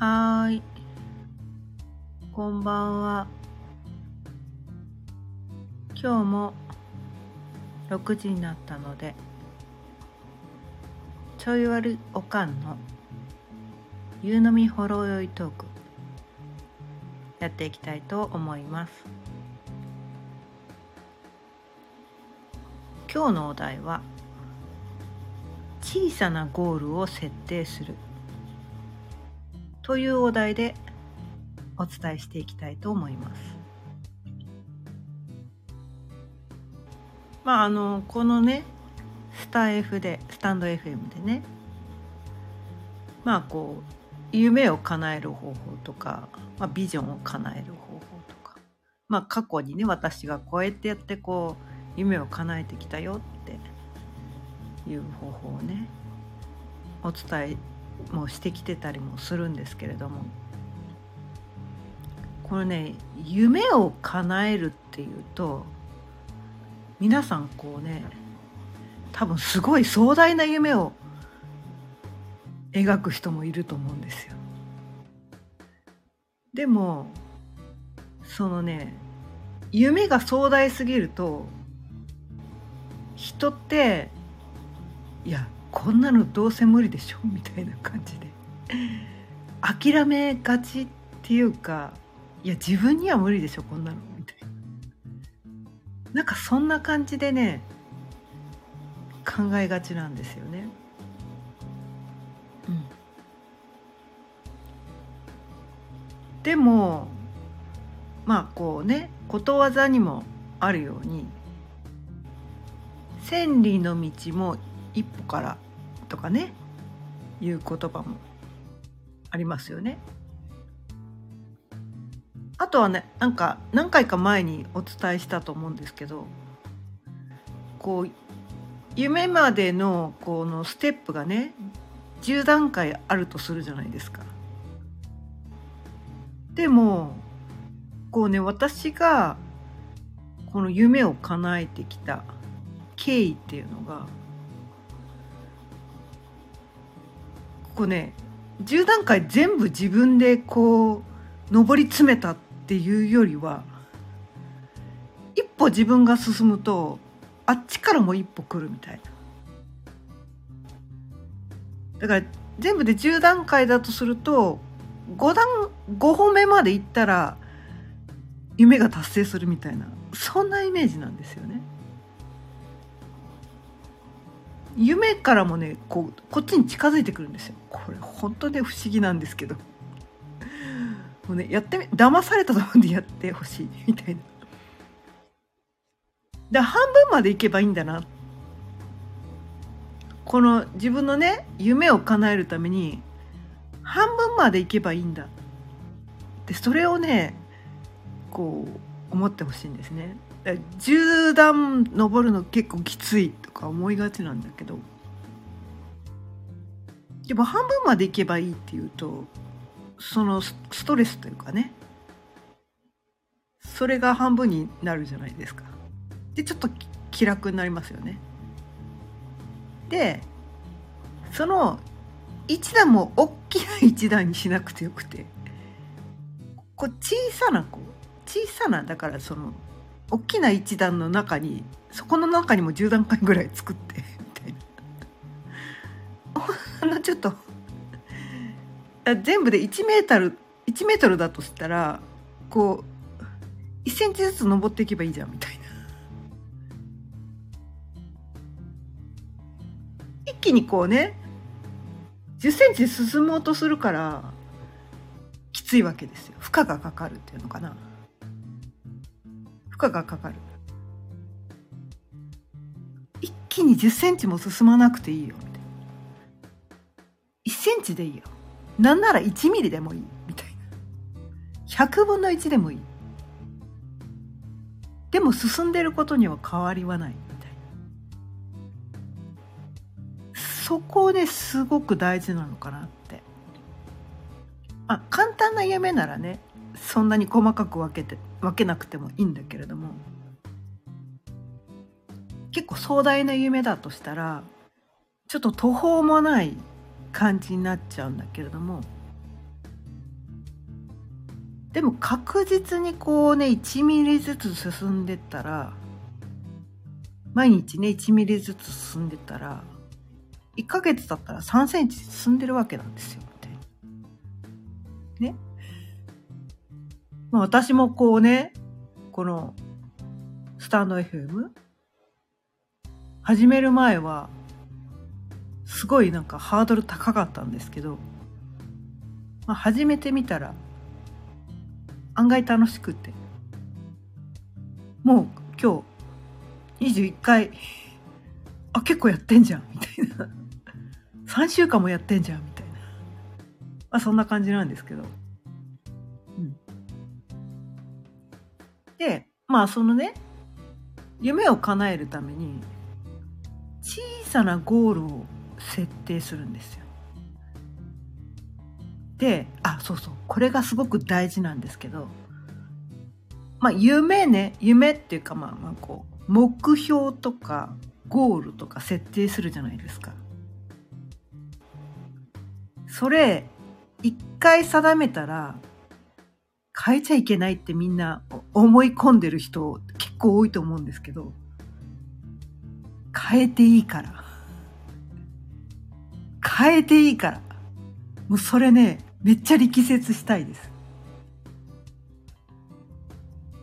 はーい。こんばんは。今日も6時になったので、ちょい悪いおかんの夕飲みほろ酔いトークやっていきたいと思います。今日のお題は小さなゴールを設定するというお題でお伝えしていきたいと思います。まああのこのねスタ F でスタンド FM でねまあこう夢を叶える方法とか、まあ、ビジョンを叶える方法とかまあ過去にね私がこうやってやってこう夢を叶えてきたよっていう方法をねお伝えもしてきてたりもするんですけれどもこれね夢を叶えるっていうと皆さんこうね多分すごい壮大な夢を描く人もいると思うんですよ。でもそのね夢が壮大すぎると人っていやこんなのどうせ無理でしょみたいな感じで。諦めがちっていうかいや自分には無理でしょこんなのみたいな。なんかそんな感じでね考えがちなんですよね。うん、でもまあこうねことわざにもあるように千里の道も一歩からとかねいう言葉もありますよね。あとはねなんか何回か前にお伝えしたと思うんですけどこう夢までのこのステップがね10段階あるとするじゃないですか。でもこうね私がこの夢を叶えてきた経緯っていうのがこうね10段階全部自分でこう上り詰めたっていうよりは一歩自分が進むとあっちからも一歩来るみたいな。だから全部で10段階だとすると5段5歩目まで行ったら夢が達成するみたいなそんなイメージなんですよね。夢からもねこうこっちに近づいてくるんですよ。これ本当ね不思議なんですけど。もうねやってみ騙されたと思うんでやってほしいみたいな。で半分までいけばいいんだな。この自分のね夢を叶えるために半分までいけばいいんだ。でそれをねこう思ってほしいんですね。10段登るの結構きついとか思いがちなんだけどでも半分までいけばいいっていうとそのストレスというかねそれが半分になるじゃないですか。でちょっと気楽になりますよね。でその一段も大きな一段にしなくてよくてこう小さなこう小さなだからその大きな一段の中にそこの中にも10段階ぐらい作ってみたいな。あのちょっと全部で1メートル1メートルだとしたらこう1センチずつ登っていけばいいじゃんみたいな。一気にこうね10センチ進もうとするからきついわけですよ。負荷がかかるっていうのかな。負荷がかかる。一気に10センチも進まなくていいよみたいな。1センチでいいよ。なんなら1ミリでもいいみたいな。100分の1でもいい。でも進んでることには変わりはないみたいな。そこですごく大事なのかなって。あ簡単な夢ならねそんなに細かく分けて分けなくてもいいんだけれども。結構壮大な夢だとしたらちょっと途方もない感じになっちゃうんだけれども。でも確実にこうね1ミリずつ進んでったら毎日ね1ミリずつ進んでったら1ヶ月経ったら3センチ進んでるわけなんですよね。まあ、私もこうねこのスタンド FM 始める前はすごいなんかハードル高かったんですけど、まあ、始めてみたら案外楽しくて。もう今日21回あ結構やってんじゃんみたいな。3週間もやってんじゃんみたいな。まあそんな感じなんですけど。でまあそのね夢を叶えるために小さなゴールを設定するんですよであそうそうこれがすごく大事なんですけどまあ夢ね夢っていうかまあまあこう目標とかゴールとか設定するじゃないですか。それ一回定めたら変えちゃいけないってみんな思い込んでる人結構多いと思うんですけど変えていいから変えていいからもうそれねめっちゃ力説したいです。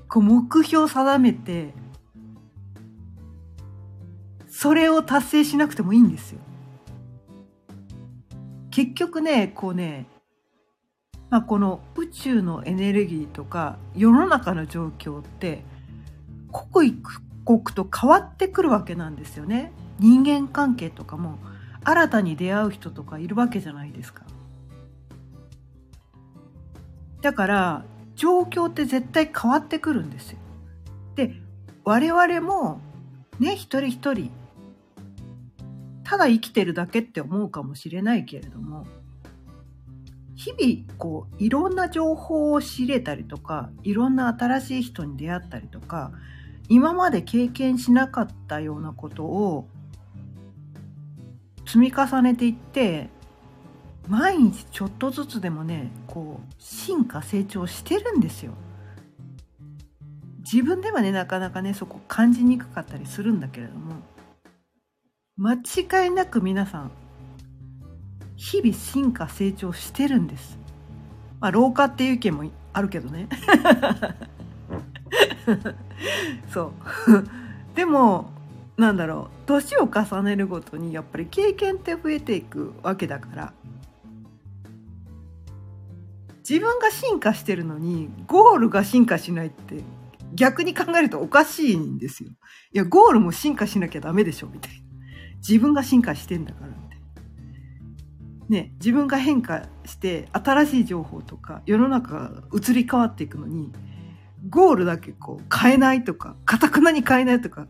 こう目標定めて、それを達成しなくてもいいんですよ。結局ね、こうね、まあ、この宇宙のエネルギーとか世の中の状況って刻一刻と変わってくるわけなんですよね。人間関係とかも新たに出会う人とかいるわけじゃないですか。だから状況って絶対変わってくるんですよ。で我々もね一人一人ただ生きてるだけって思うかもしれないけれども日々こういろんな情報を仕入れたりとかいろんな新しい人に出会ったりとか今まで経験しなかったようなことを積み重ねていって毎日ちょっとずつでもねこう進化成長してるんですよ。自分ではねなかなかねそこ感じにくかったりするんだけれども間違いなく皆さん日々進化成長してるんです。まあ老化っていう意見もあるけどね。そう でもなんだろう年を重ねるごとにやっぱり経験って増えていくわけだから自分が進化してるのにゴールが進化しないって逆に考えるとおかしいんですよ。いや、ゴールも進化しなきゃダメでしょ、みたいな。自分が進化してんだから。ね、自分が変化して新しい情報とか世の中が移り変わっていくのに、ゴールだけこう変えないとか、かたくなに変えないとか、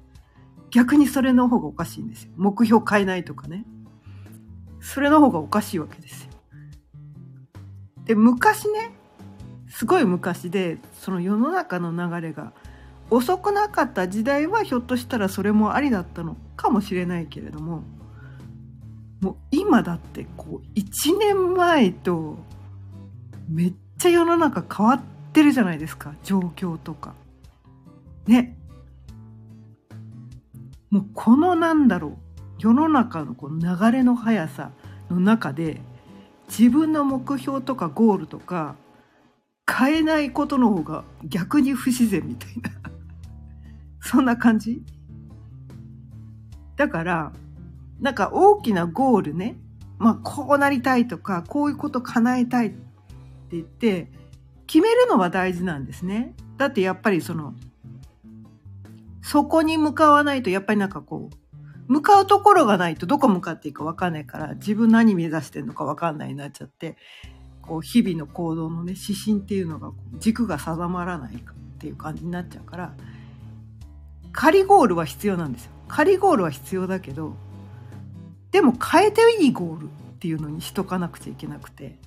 逆にそれの方がおかしいんですよ。目標変えないとかね。それの方がおかしいわけですよ。で昔ねすごい昔でその世の中の流れが遅くなかった時代はひょっとしたらそれもありだったのかもしれないけれどももう今だってこう1年前とめっちゃ世の中変わってるじゃないですか状況とか。ね。もうこのなんだろう世の中のこの流れの速さの中で自分の目標とかゴールとか変えないことの方が逆に不自然みたいなそんな感じ？だからなんか大きなゴールね。まあこうなりたいとかこういうこと叶えたいって言って決めるのは大事なんですね。だってやっぱりそのそこに向かわないとやっぱりなんかこう向かうところがないとどこ向かっていいか分かんないから自分何目指してるのか分かんないになっちゃってこう日々の行動のね指針っていうのが軸が定まらないっていう感じになっちゃうから仮ゴールは必要なんですよ。仮ゴールは必要だけどでも変えていいゴールっていうのにしとかなくちゃいけなくて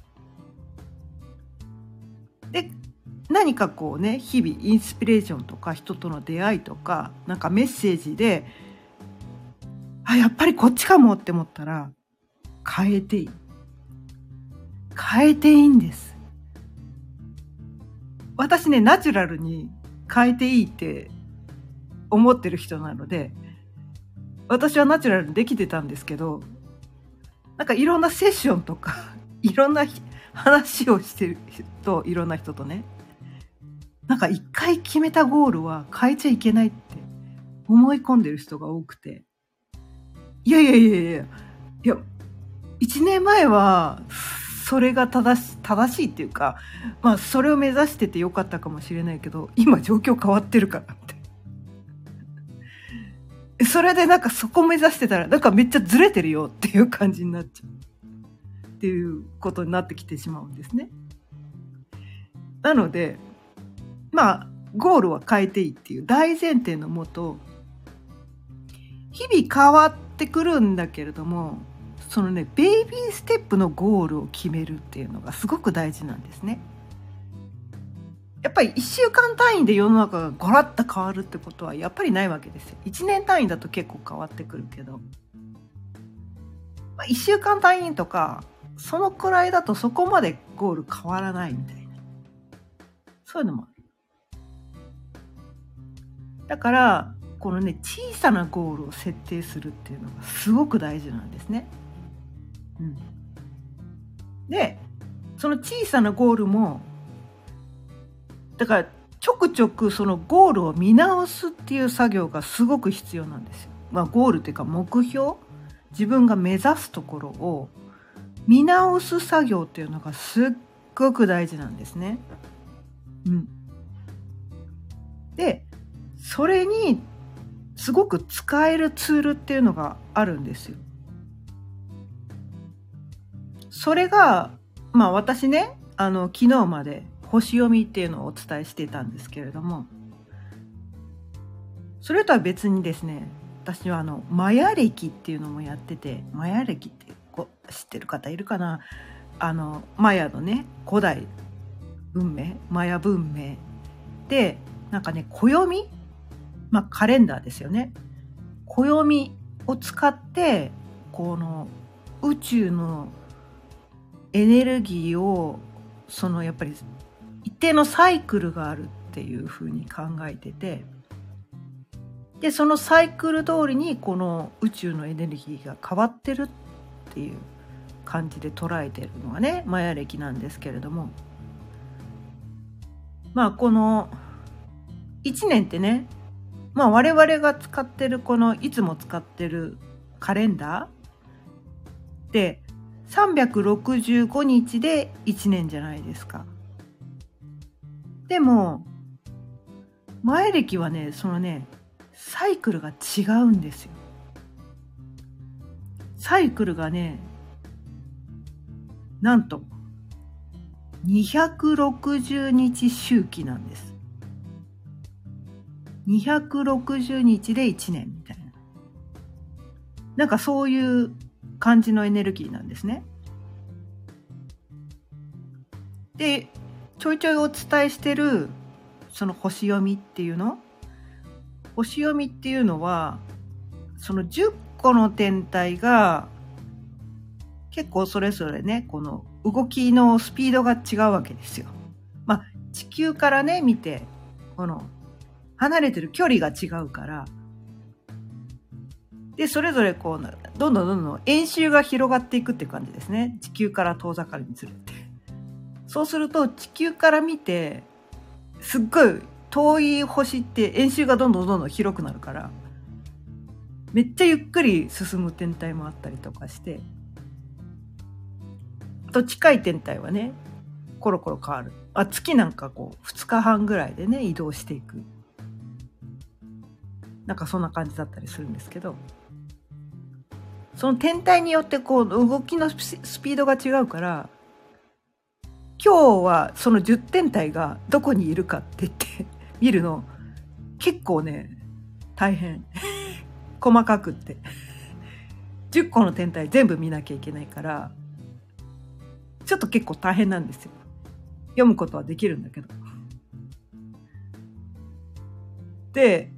で何かこうね日々インスピレーションとか人との出会いとかなんかメッセージであ、やっぱりこっちかもって思ったら、変えていい。変えていいんです。私ね、ナチュラルに変えていいって思ってる人なので、私はナチュラルにできてたんですけど、なんかいろんなセッションとか、いろんな話をしてる人、いろんな人とね、なんか一回決めたゴールは変えちゃいけないって思い込んでる人が多くて、いやいやいやいや、いや、一年前は、それが正し正しいっていうか、まあ、それを目指しててよかったかもしれないけど今状況変わってるから。それでなんかそこ目指してたらなんかめっちゃずれてるよっていう感じになっちゃう。っていうことになってきてしまうんですね。なのでまあゴールは変えていいっていう。大前提のもと日々変わってくるんだけれどもそのねベイビーステップのゴールを決めるっていうのがすごく大事なんですね。やっぱり1週間単位で世の中がゴラッと変わるってことはやっぱりないわけですよ。1年単位だと結構変わってくるけど、まあ、1週間単位とかそのくらいだとそこまでゴール変わらないみたいなそういうのもある。だからこのね小さなゴールを設定するっていうのがすごく大事なんですね。うん、でその小さなゴールもだからちょくちょくそのゴールを見直すっていう作業がすごく必要なんですよ。まあ、ゴールっていうか目標自分が目指すところを見直す作業っていうのがすっごく大事なんですね。うん、でそれにすごく使えるツールっていうのがあるんですよ。それが、まあ私ね、あの、昨日まで星読みっていうのをお伝えしてたんですけれども、それとは別にですね、私はあの、マヤ歴っていうのもやってて、マヤ歴って知ってる方いるかな？あの、マヤのね、古代文明、マヤ文明で、なんかね、暦？まあカレンダーですよね。暦を使って、この宇宙のエネルギーをそのやっぱり定のサイクルがあるっていうふうに考えててでそのサイクル通りにこの宇宙のエネルギーが変わってるっていう感じで捉えてるのがねマヤ暦なんですけれどもまあこの1年ってねまあ我々が使ってるこのいつも使ってるカレンダーで365日で1年じゃないですか。でも、前歴はね、そのね、サイクルが違うんですよ。サイクルがね、なんと、260日周期なんです。260日で1年みたいな。なんかそういう感じのエネルギーなんですね。でちょいちょいお伝えしてるその星読みっていうの？星読みっていうのはその10個の天体が結構それぞれねこの動きのスピードが違うわけですよ。まあ地球からね見てこの離れてる距離が違うからで、それぞれこう、どんどんどんどん円周が広がっていくって感じですね。地球から遠ざかりにつれて。そうすると地球から見て、すっごい遠い星って円周がどんどんどんどん広くなるから、めっちゃゆっくり進む天体もあったりとかして、あと近い天体はね、コロコロ変わる。あ、月なんかこう、2日半ぐらいでね、移動していく。なんかそんな感じだったりするんですけど、その天体によってこう動きのスピードが違うから今日はその10天体がどこにいるかって言って見るの結構ね大変。細かくって。10個の天体全部見なきゃいけないからちょっと結構大変なんですよ。読むことはできるんだけど。で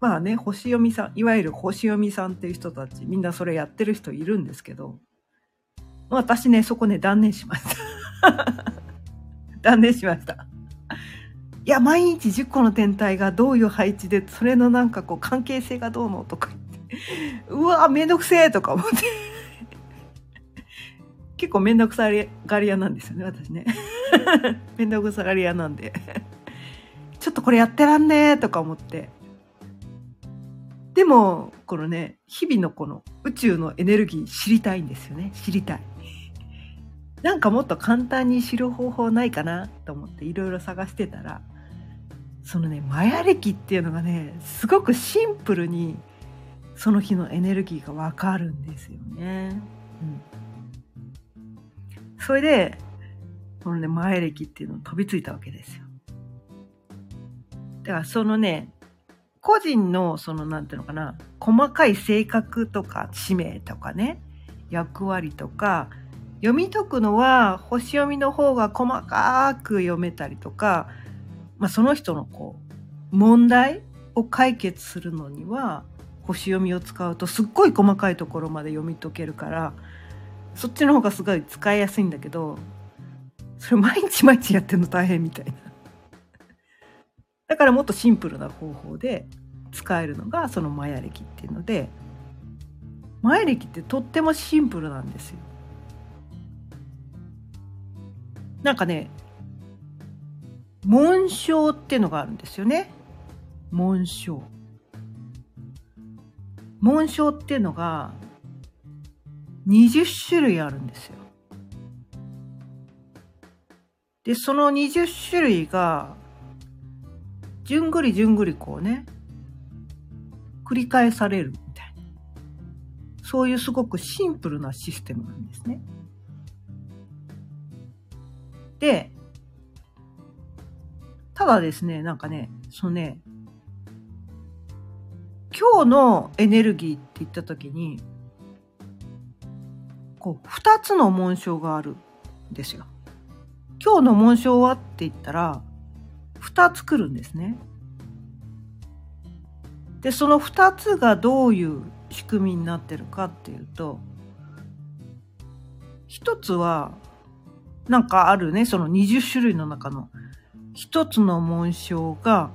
まあね、星読みさん、いわゆる星読みさんっていう人たち、みんなそれやってる人いるんですけど、私ね、そこね、断念しました。断念しました。いや毎日10個の天体がどういう配置でそれのなんかこう関係性がどうのとか言って。うわめんどくせえとか思って。結構めんどくさがり屋なんですよね私ね。めんどくさがり屋なんで。ちょっとこれやってらんねえとか思って。でもこのね日々のこの宇宙のエネルギー知りたいんですよね知りたい。なんかもっと簡単に知る方法ないかなと思っていろいろ探してたらそのねマヤ暦っていうのがねすごくシンプルにその日のエネルギーがわかるんですよね。うん、それでこのねマヤ暦っていうのを飛びついたわけですよ。だからそのね個人のそのなんていうのかな細かい性格とか使命とかね役割とか読み解くのは星読みの方が細かく読めたりとか、まあ、その人のこう問題を解決するのには星読みを使うとすっごい細かいところまで読み解けるからそっちの方がすごい使いやすいんだけどそれ毎日毎日やってるの大変みたいな。だからもっとシンプルな方法で使えるのがそのマヤ暦っていうのでマヤ暦ってとってもシンプルなんですよ。なんかね紋章っていうのがあるんですよね。紋章。紋章っていうのが20種類あるんですよ。でその20種類がじゅんぐりじゅんぐりこうね繰り返されるみたいな。そういうすごくシンプルなシステムなんですね。で、ただですね、なんかね、そのね、今日のエネルギーって言った時に、こう、二つの紋章があるんですよ。今日の紋章はって言ったら、二つ来るんですね。で、その二つがどういう仕組みになってるかっていうと、一つはなんかあるね、その20種類の中の。一つの紋章が、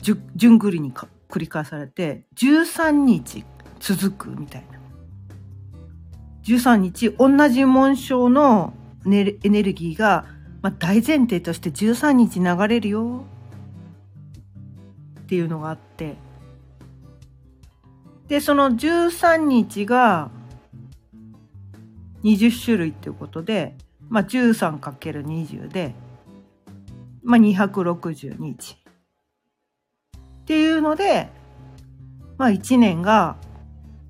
じゅ、じゅんぐりにか繰り返されて、13日続くみたいな。13日、同じ紋章のエネルギーが、まあ、大前提として13日流れるよ。っていうのがあって、で、その13日が、20種類っていうことで、まあ、13×20 で、まあ、260日。っていうので、まあ、1年が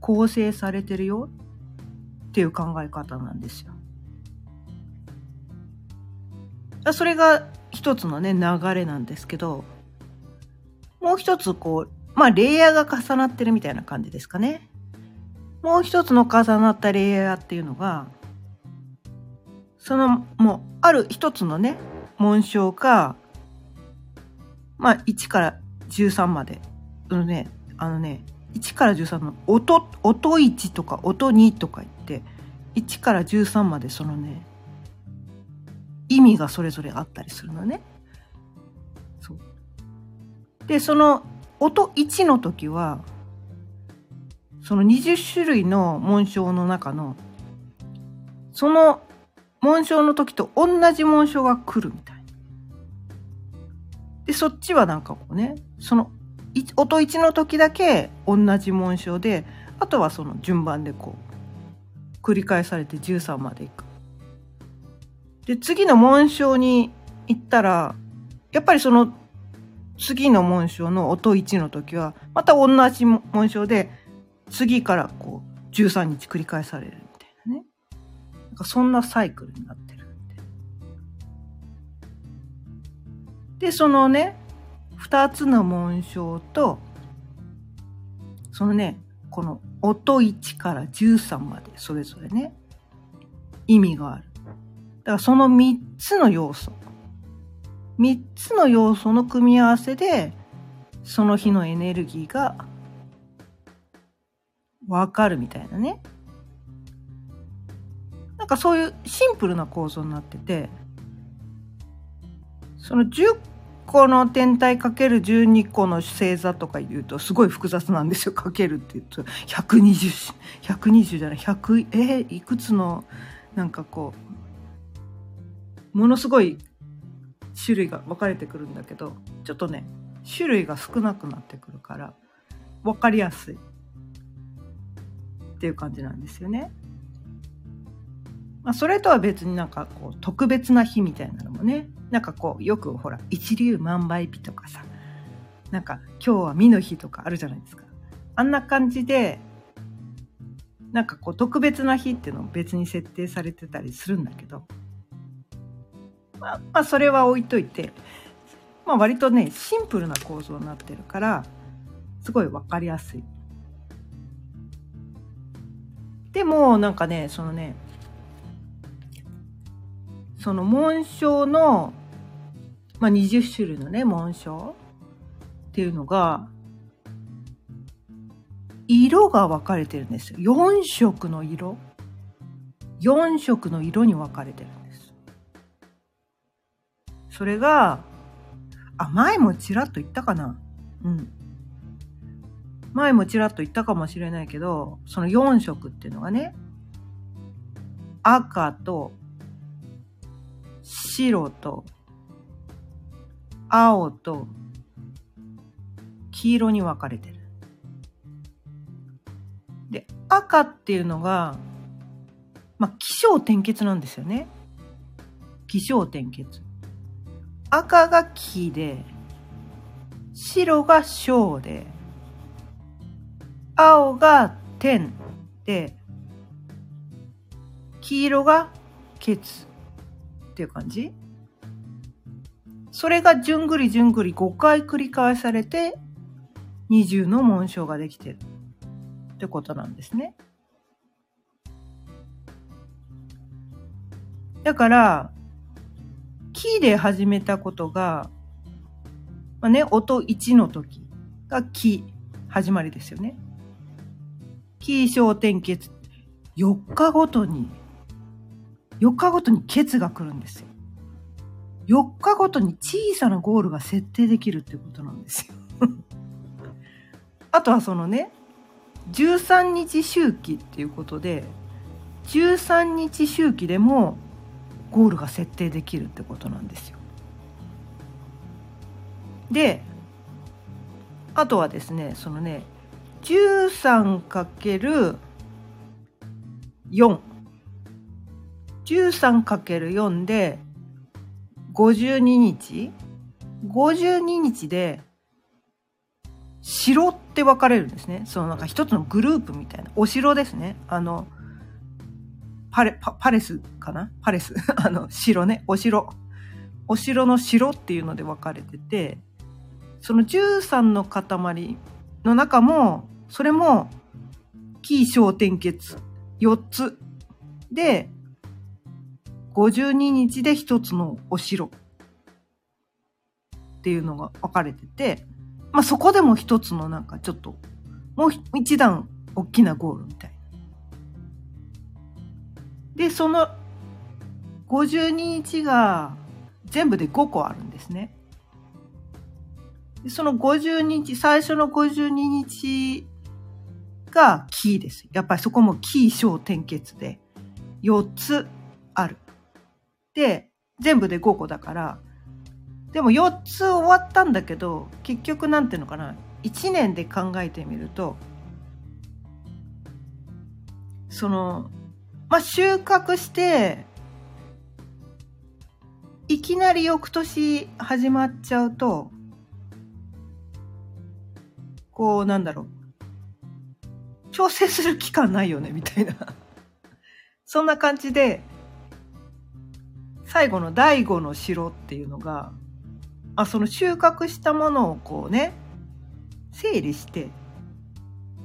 構成されてるよっていう考え方なんですよ。それが一つのね、流れなんですけど、もう一つこう、まあ、レイヤーが重なってるみたいな感じですかね。もう一つの重なったレイヤーっていうのがそのもうある一つのね紋章がまあ1から13までのねあのね1から13の音音1とか音2とか言って1から13までそのね意味がそれぞれあったりするのね。そうでその音1の時はその20種類の紋章の中のその紋章の時と同じ紋章が来るみたいでそっちはなんかこうねその音1の時だけ同じ紋章であとはその順番でこう繰り返されて13までいく。で次の紋章に行ったらやっぱりその次の紋章の音1の時はまた同じ紋章で次からこう13日繰り返されるみたいなね。なんかそんなサイクルになってるで。で、そのね、二つの紋章と、そのね、この音1から13までそれぞれね、意味がある。だからその3つの要素。3つの要素の組み合わせで、その日のエネルギーがわかるみたいなね。なんかそういうシンプルな構造になっててその10個の天体かける12個の星座とか言うとすごい複雑なんですよ。かけるって言うと。120 120じゃない。100えー、いくつのなんかこうものすごい種類が分かれてくるんだけどちょっとね種類が少なくなってくるから分かりやすい。っていう感じなんですよね。まあ、それとは別になんかこう特別な日みたいなのもねなんかこうよくほら一粒万倍日とかさなんか今日は美の日とかあるじゃないですかあんな感じでなんかこう特別な日っていうのも別に設定されてたりするんだけどまあ、まあ、それは置いといて、まあ、割とねシンプルな構造になってるからすごい分かりやすい。でもなんかねそのねその紋章の、まあ、20種類のね紋章っていうのが色が分かれてるんですよ。4色の色。4色の色に分かれてるんです。それがあ前もちらっと言ったかな。うん。前もちらっと言ったかもしれないけどその4色っていうのがね赤と白と青と黄色に分かれてる。で、赤っていうのが、まあ、気象転結なんですよね。気象転結。赤が木で、白が小で、青が天で、黄色がケツ。っていう感じそれがじゅんぐりじゅんぐり5回繰り返されて20の紋章ができてるってことなんですね。だから、キーで始めたことが、まあね、音1の時がキ始まりですよね。キー小点結。4日ごとに4日ごとにケツが来るんですよ。4日ごとに小さなゴールが設定できるってことなんですよ。あとはそのね、13日周期っていうことで、13日周期でもゴールが設定できるってことなんですよ。で、あとはですね、そのね、13×4 13×4 で52日52日で城って分かれるんですね。そのなんか一つのグループみたいな。お城ですね。あの、パレ、パパレスかな？パレス。あの、城ね。お城。お城の城っていうので分かれてて、その13の塊の中も、それも、紀小点結4つで52日で一つのお城っていうのが分かれてて、まあそこでも一つのなんかちょっと、もう一段大きなゴールみたいな。で、その52日が全部で5個あるんですね。でその52日、最初の52日がキーです。やっぱりそこもキー小点結で4つある。で、全部で5個だから、でも4つ終わったんだけど、結局なんていうのかな、1年で考えてみると、その、まあ、収穫して、いきなり翌年始まっちゃうと、こう、なんだろう。調整する期間ないよね、みたいな。そんな感じで、最後の第五の城っていうのがあその収穫したものをこうね整理して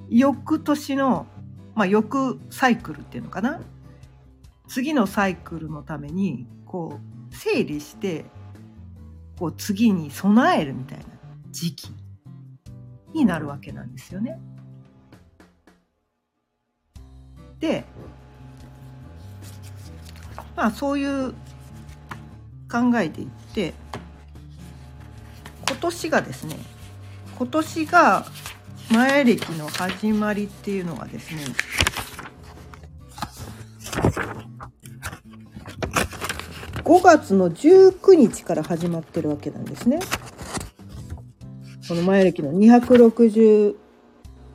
翌年の、まあ、翌サイクルっていうのかな次のサイクルのためにこう整理してこう次に備えるみたいな時期になるわけなんですよね。まあそういう考えでいって今年がですね今年が前歴の始まりっていうのがですね5月の19日から始まってるわけなんですね。この前歴の260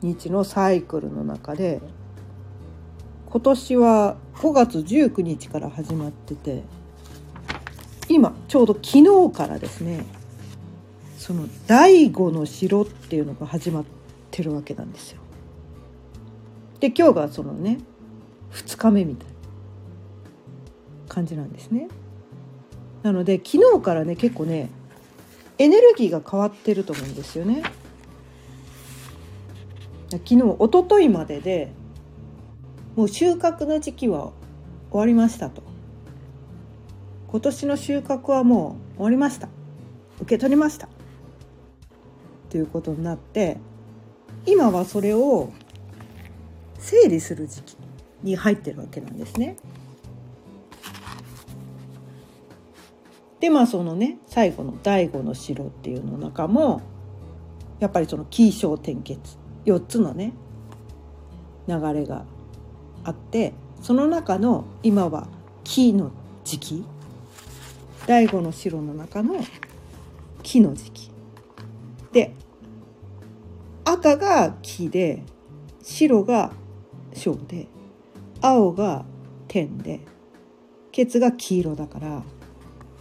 日のサイクルの中で今年は5月19日から始まってて今ちょうど昨日からですねその第五の城っていうのが始まってるわけなんですよ。で今日がそのね2日目みたいな感じなんですね。なので昨日からね結構ねエネルギーが変わってると思うんですよね。昨日一昨日まででもう収穫の時期は終わりましたと。今年の収穫はもう終わりました。受け取りました。ということになって今はそれを整理する時期に入ってるわけなんですね。でまあそのね最後の第五の城っていうの中もやっぱりその起承転結4つのね流れがあってその中の今は木の時期。第五の城の中の木の時期。で赤が木で白が小で青が天でケツが黄色だから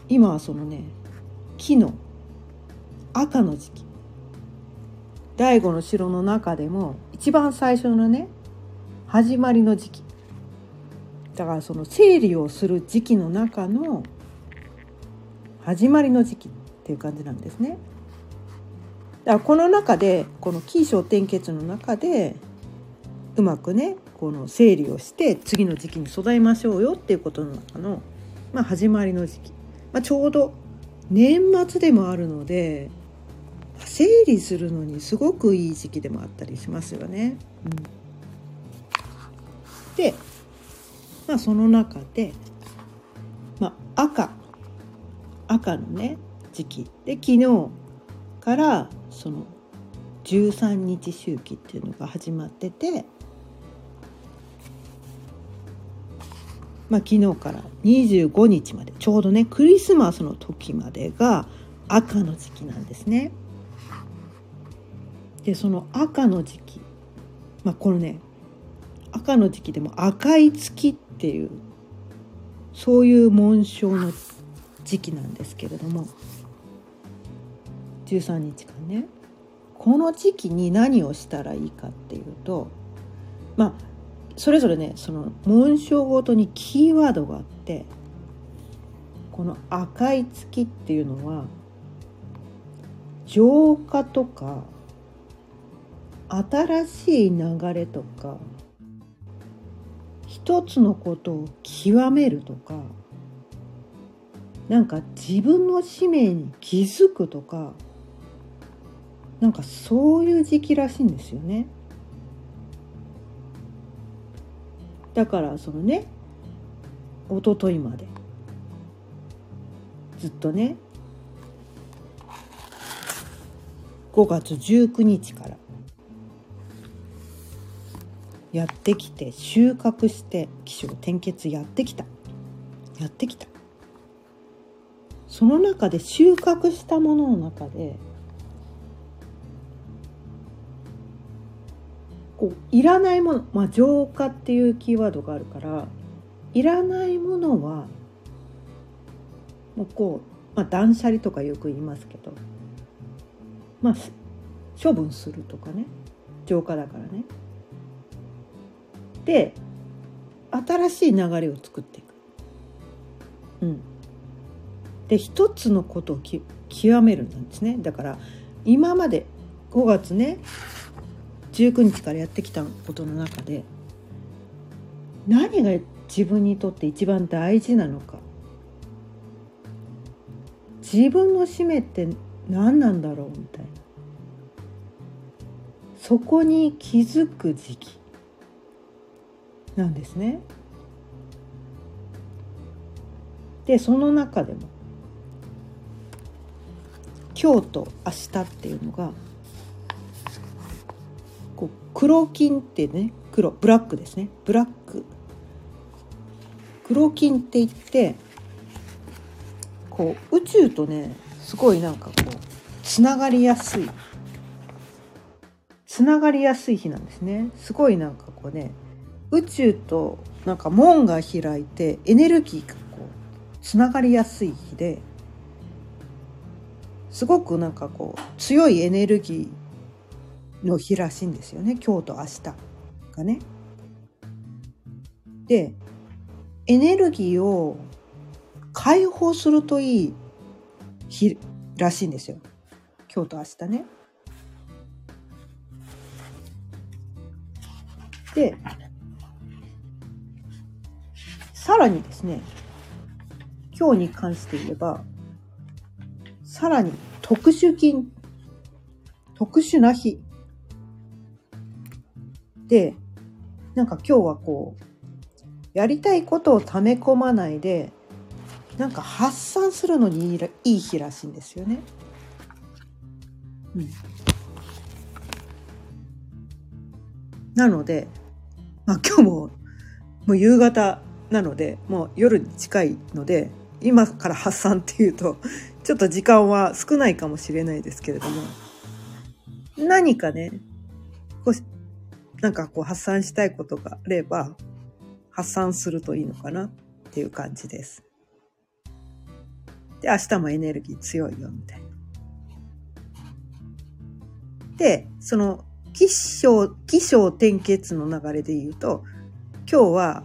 今はそのね木の赤の時期。第五の城の中でも一番最初のね始まりの時期だからその整理をする時期の中の始まりの時期っていう感じなんですね。だからこの中でこの起承転結の中でうまくねこの整理をして次の時期に備えましょうよっていうことの中の、まあ、始まりの時期、まあ、ちょうど年末でもあるので整理するのにすごくいい時期でもあったりしますよね。うん、で、まあ、その中で、まあ、赤赤のね時期で昨日からその13日周期っていうのが始まってて、まあ、昨日から25日までちょうどねクリスマスの時までが赤の時期なんですね。でその赤の時期まあこのね赤の時期でも赤い月っていうそういう紋章の時期なんですけれども13日間ね。この時期に何をしたらいいかっていうとまあそれぞれねその紋章ごとにキーワードがあってこの赤い月っていうのは浄化とか新しい流れとか一つのことを極めるとかなんか自分の使命に気づくとかなんかそういう時期らしいんですよね。だからそのね一昨日までずっとね5月19日からやってきて収穫して起承転結やってきた。やってきた。その中で収穫したものの中でこういらないものまあ浄化っていうキーワードがあるからいらないものはもうこう、まあ、断捨離とかよく言いますけどまあ処分するとかね。浄化だからね。で新しい流れを作っていく。うん、で一つのことをき極めるんですね。だから今まで5月ね19日からやってきたことの中で何が自分にとって一番大事なのか。自分の使命って何なんだろうみたいな。そこに気づく時期。なんですね。でその中でも今日と明日っていうのがこう黒金ってね黒ブラックですね。ブラック。黒金って言ってこう宇宙とねすごいなんかこうつながりやすい。つながりやすい日なんですね。すごいなんかこうね宇宙となんか門が開いてエネルギーがこうつながりやすい日ですごくなんかこう強いエネルギーの日らしいんですよね今日と明日がね。でエネルギーを解放するといい日らしいんですよ今日と明日ね。でさらにですね今日に関して言えばさらに特殊金特殊な日でなんか今日はこうやりたいことを溜め込まないでなんか発散するのにいいいい日らしいんですよね。うん、なので、まあ、今日ももう夕方なのでもう夜に近いので今から発散っていうと ちょっと時間は少ないかもしれないですけれども何かねこうなんかこう発散したいことがあれば発散するといいのかなっていう感じです。で、明日もエネルギー強いよみたいな。で、その気象、気象転結の流れで言うと、今日は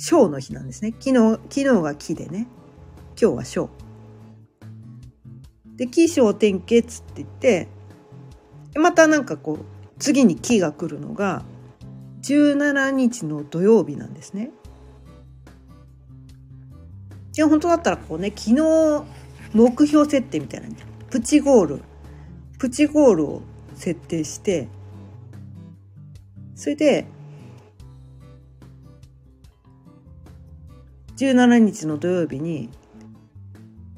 小の日なんですね。昨日、昨日が木でね。今日は小。で、気象転結って言って、またなんかこう、次に木が来るのが、17日の土曜日なんですね。いや本当だったらこうね昨日目標設定みたいなプチゴールプチゴールを設定してそれで17日の土曜日に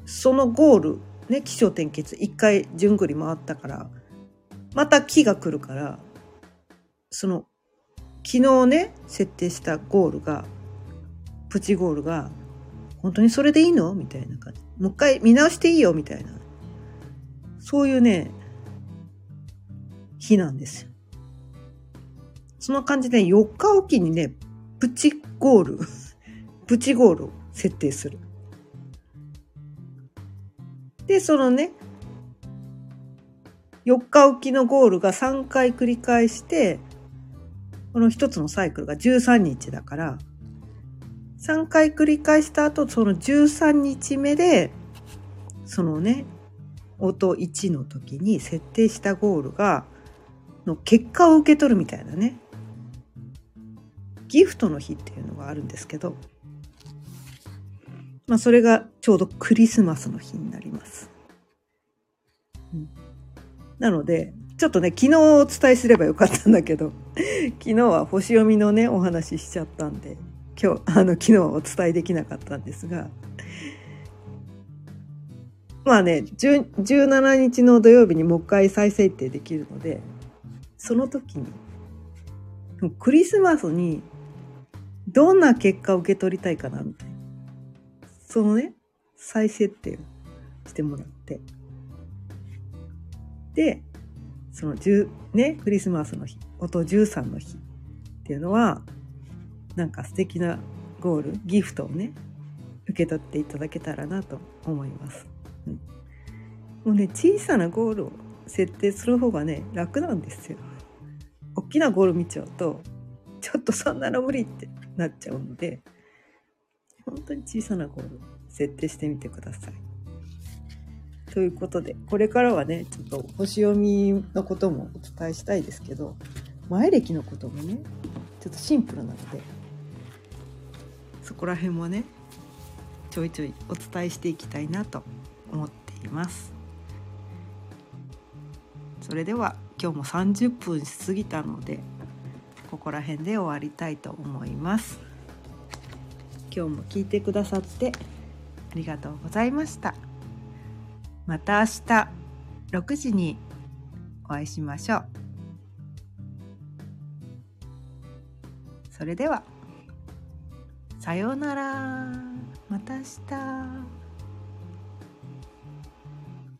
そのゴールね起承転結一回順繰り回ったからまた木が来るからその昨日ね設定したゴールがプチゴールが本当にそれでいいの？みたいな感じ。もう一回見直していいよ？みたいな。そういうね日なんですよ。その感じで4日おきにねプチゴール。プチゴールを設定するでそのね4日おきのゴールが3回繰り返してこの一つのサイクルが13日だから、3回繰り返した後、その13日目で、そのね、音1の時に設定したゴールが、の結果を受け取るみたいなね。ギフトの日っていうのがあるんですけど、まあそれがちょうどクリスマスの日になります。うん、なので、ちょっとね、昨日お伝えすればよかったんだけど、昨日は星読みのね、お話ししちゃったんで、今日、あの、昨日はお伝えできなかったんですが、まあね、17日の土曜日にもう一回再設定できるので、その時に、クリスマスにどんな結果を受け取りたいかな、みたいな。そのね、再設定をしてもらって。で、その10ねクリスマスの日音13の日っていうのはなんか素敵なゴールギフトをね受け取っていただけたらなと思います、うん、もうね小さなゴールを設定する方がね楽なんですよ。大きなゴール見ちゃうとちょっとそんなの無理ってなっちゃうので。本当に小さなゴール設定してみてくださいということで、これからはね、ちょっと星読みのこともお伝えしたいですけど、前歴のこともね、ちょっとシンプルなので、そこら辺もね、ちょいちょいお伝えしていきたいなと思っています。それでは今日も30分過ぎたのでここら辺で終わりたいと思います。今日も聞いてくださってありがとうございました。また明日6時にお会いしましょう。それではさようなら。また明日。